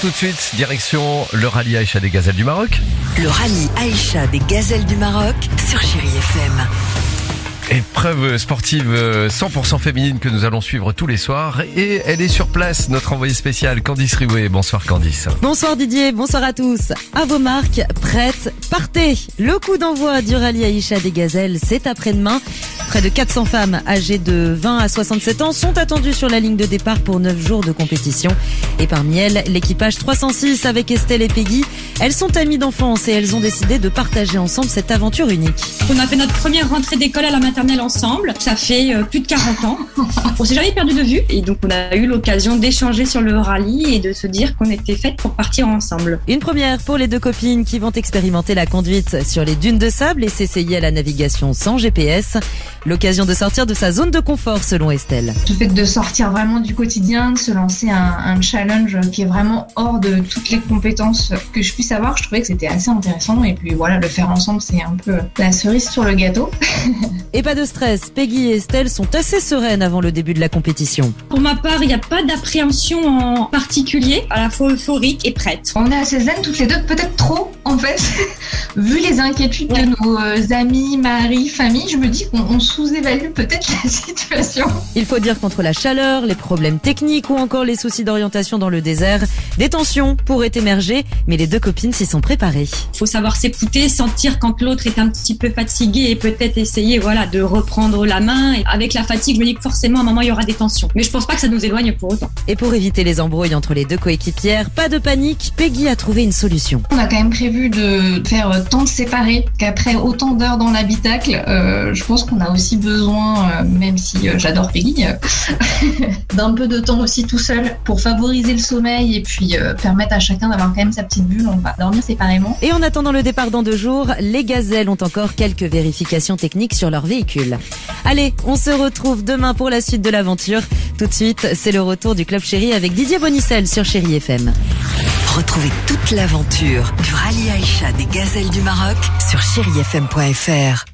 Tout de suite, direction le rallye Aïcha des Gazelles du Maroc. Le rallye Aïcha des gazelles du Maroc sur Chérie FM. Épreuve sportive euh, 100% féminine que nous allons suivre tous les soirs. Et elle est sur place, notre envoyée spéciale Candice Riouet. Bonsoir Candice. Bonsoir Didier, bonsoir à tous. À vos marques, prêtes, partez. Le coup d'envoi du rallye Aïcha des Gazelles, c'est après-demain. Près de 400 femmes âgées de 20 à 67 ans sont attendues sur la ligne de départ pour 9 jours de compétition. Et parmi elles, l'équipage 306 avec Estelle et Peggy. Elles sont amies d'enfance et elles ont décidé de partager ensemble cette aventure unique. On a fait notre première rentrée d'école à la maternelle ensemble. Ça fait euh, plus de 40 ans. On s'est jamais perdu de vue. Et donc, on a eu l'occasion d'échanger sur le rallye et de se dire qu'on était faites pour partir ensemble. Une première pour les deux copines qui vont expérimenter la conduite sur les dunes de sable et s'essayer à la navigation sans GPS. L'occasion de sortir de sa zone de confort selon Estelle. Le fait de sortir vraiment du quotidien, de se lancer un, un challenge qui est vraiment hors de toutes les compétences que je puisse avoir, je trouvais que c'était assez intéressant. Et puis voilà, le faire ensemble, c'est un peu la cerise sur le gâteau. Et pas de stress, Peggy et Estelle sont assez sereines avant le début de la compétition. Pour ma part, il n'y a pas d'appréhension en particulier, à la fois euphorique et prête. On est assez zen toutes les deux, peut-être trop en fait. Vu les inquiétudes de nos euh, amis, mari, famille, je me dis qu'on on sous-évalue peut-être la situation. Il faut dire qu'entre la chaleur, les problèmes techniques ou encore les soucis d'orientation dans le désert, des tensions pourraient émerger, mais les deux copines s'y sont préparées. faut savoir s'écouter, sentir quand l'autre est un petit peu fatigué et peut-être essayer voilà de reprendre la main. Et avec la fatigue, je me dis que forcément à un moment il y aura des tensions. Mais je pense pas que ça nous éloigne pour autant. Et pour éviter les embrouilles entre les deux coéquipières, pas de panique, Peggy a trouvé une solution. On a quand même prévu de faire euh, temps séparés, qu'après autant d'heures dans l'habitacle, euh, je pense qu'on a aussi besoin, euh, même si euh, j'adore Peggy, d'un peu de temps aussi tout seul pour favoriser le sommeil et puis euh, permettre à chacun d'avoir quand même sa petite bulle. On va dormir séparément. Et en attendant le départ dans deux jours, les gazelles ont encore quelques vérifications techniques sur leur véhicule. Allez, on se retrouve demain pour la suite de l'aventure. Tout de suite, c'est le retour du Club Chéri avec Didier Bonicel sur Chéri FM. Retrouvez toute l'aventure du rallye Aïcha des gazelles du Maroc sur chérifm.fr.